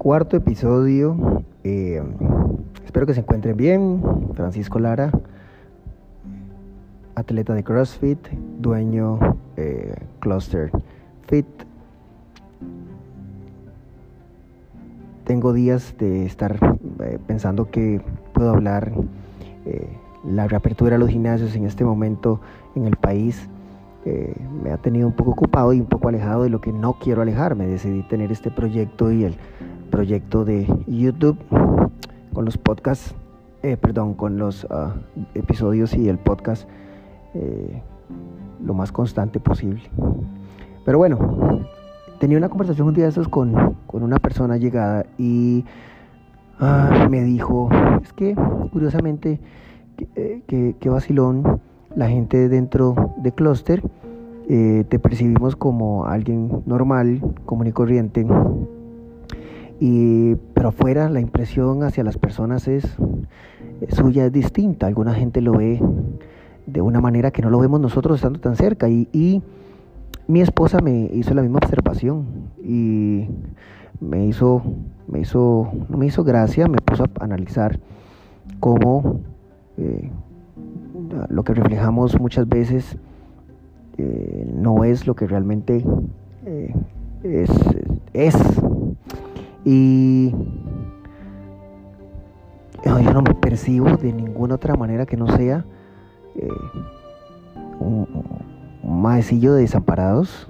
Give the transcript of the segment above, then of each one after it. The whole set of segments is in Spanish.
cuarto episodio. Eh, espero que se encuentren bien. Francisco Lara, atleta de CrossFit, dueño eh, Cluster Fit. Tengo días de estar eh, pensando que puedo hablar la reapertura de los gimnasios en este momento en el país me ha tenido un poco ocupado y un poco alejado de lo que no quiero alejarme. Decidí tener este proyecto y el proyecto de YouTube con los podcasts, eh, perdón, con los ah, episodios y el podcast eh, lo más constante posible. Pero bueno, tenía una conversación un día de con, con una persona llegada y ah, me dijo, es que curiosamente, que, eh, que vacilón la gente dentro de Cluster, te percibimos como alguien normal, común y corriente, y, pero afuera la impresión hacia las personas es, suya, es distinta. Alguna gente lo ve de una manera que no lo vemos nosotros estando tan cerca. Y, mi esposa me hizo la misma observación y me hizo, me hizo, no me hizo gracia, me puso a analizar cómo eh, lo que reflejamos muchas veces eh, no es lo que realmente eh, es. Y yo no me percibo de ninguna otra manera que no sea eh, un, maecillo de desamparados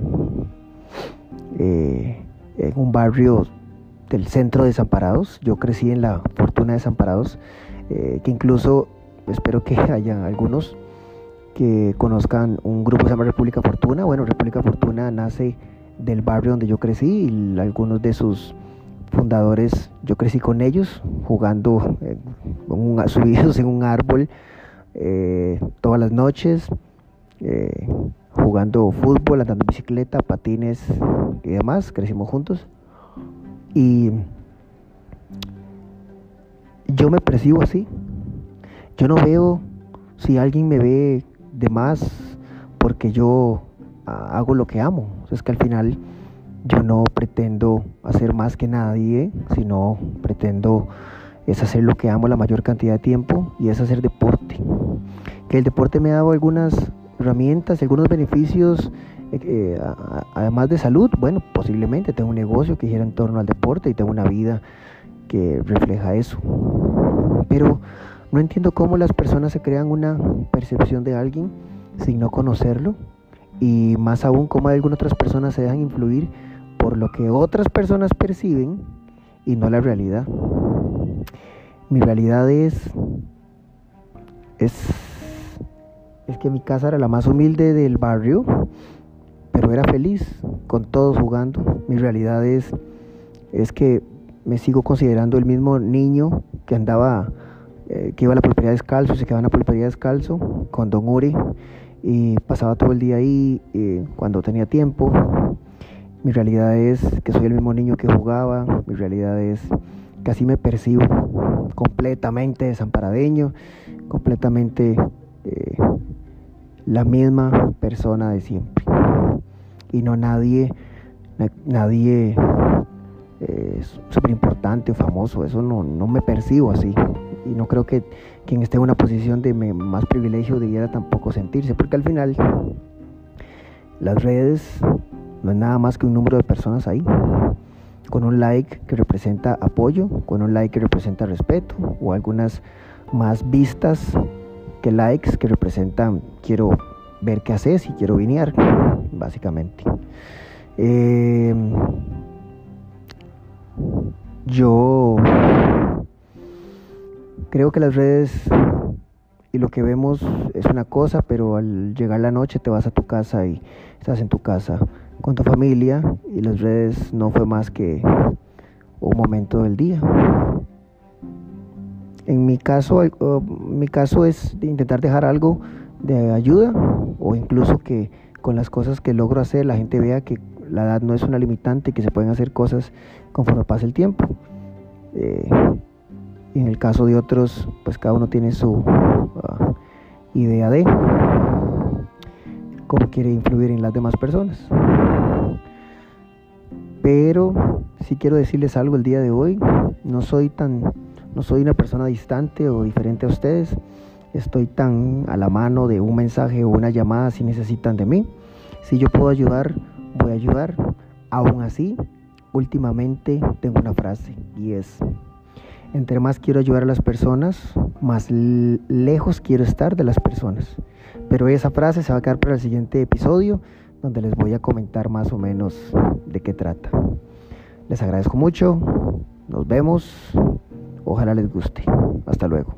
en un barrio del centro de desamparados. Yo crecí en la fortuna de desamparados, que incluso espero que haya algunos que conozcan un grupo que se llama República Fortuna. Bueno, República Fortuna nace del barrio donde yo crecí y algunos de sus fundadores, yo crecí con ellos, jugando, subidos en un árbol eh, todas las noches, eh, jugando fútbol, andando en bicicleta, patines y demás, crecimos juntos. Y yo me percibo así, yo no veo si alguien me ve de más porque yo hago lo que amo. Es que al final yo no pretendo hacer más que nadie, sino pretendo es hacer lo que amo la mayor cantidad de tiempo y es hacer deporte. Que el deporte me ha dado algunas herramientas, algunos beneficios, eh, además de salud, bueno, posiblemente tengo un negocio que gira en torno al deporte y tengo una vida que refleja eso. Pero no entiendo cómo las personas se crean una percepción de alguien sin no conocerlo y más aún cómo algunas otras personas se dejan influir por lo que otras personas perciben y no la realidad. Mi realidad es es es que mi casa era la más humilde del barrio, pero era feliz con todos jugando. Mi realidad es es que me sigo considerando el mismo niño que andaba eh, que iba a la pulpería descalzo, se quedaba en la pulpería descalzo con Don Uri y pasaba todo el día ahí eh, cuando tenía tiempo. Mi realidad es que soy el mismo niño que jugaba, mi realidad es que así me percibo completamente desamparadeño, completamente eh, la misma persona de siempre. Y no nadie, nadie súper importante o famoso, eso no, no me percibo así y no creo que quien esté en una posición de más privilegio debiera tampoco sentirse, porque al final las redes no es nada más que un número de personas ahí, con un like que representa apoyo, con un like que representa respeto, o algunas más vistas que likes que representan quiero ver qué haces y quiero vinear, básicamente. Eh, yo Creo que las redes y lo que vemos es una cosa, pero al llegar la noche te vas a tu casa y estás en tu casa con tu familia y las redes no fue más que un momento del día. En mi caso, mi caso es intentar dejar algo de ayuda o incluso que con las cosas que logro hacer la gente vea que la edad no es una limitante y que se pueden hacer cosas conforme pasa el tiempo. Eh, en el caso de otros, pues cada uno tiene su ah, idea de cómo quiere influir en las demás personas. Pero sí quiero decirles algo el día de hoy. No soy tan, no soy una persona distante o diferente a ustedes. Estoy tan a la mano de un mensaje o una llamada si necesitan de mí. Si yo puedo ayudar, voy a ayudar. Aún así, últimamente tengo una frase y es, entre más quiero ayudar a las personas, más lejos quiero estar de las personas. Pero esa frase se va a quedar para el siguiente episodio, donde les voy a comentar más o menos de qué trata. Les agradezco mucho, nos vemos, ojalá les guste. Hasta luego.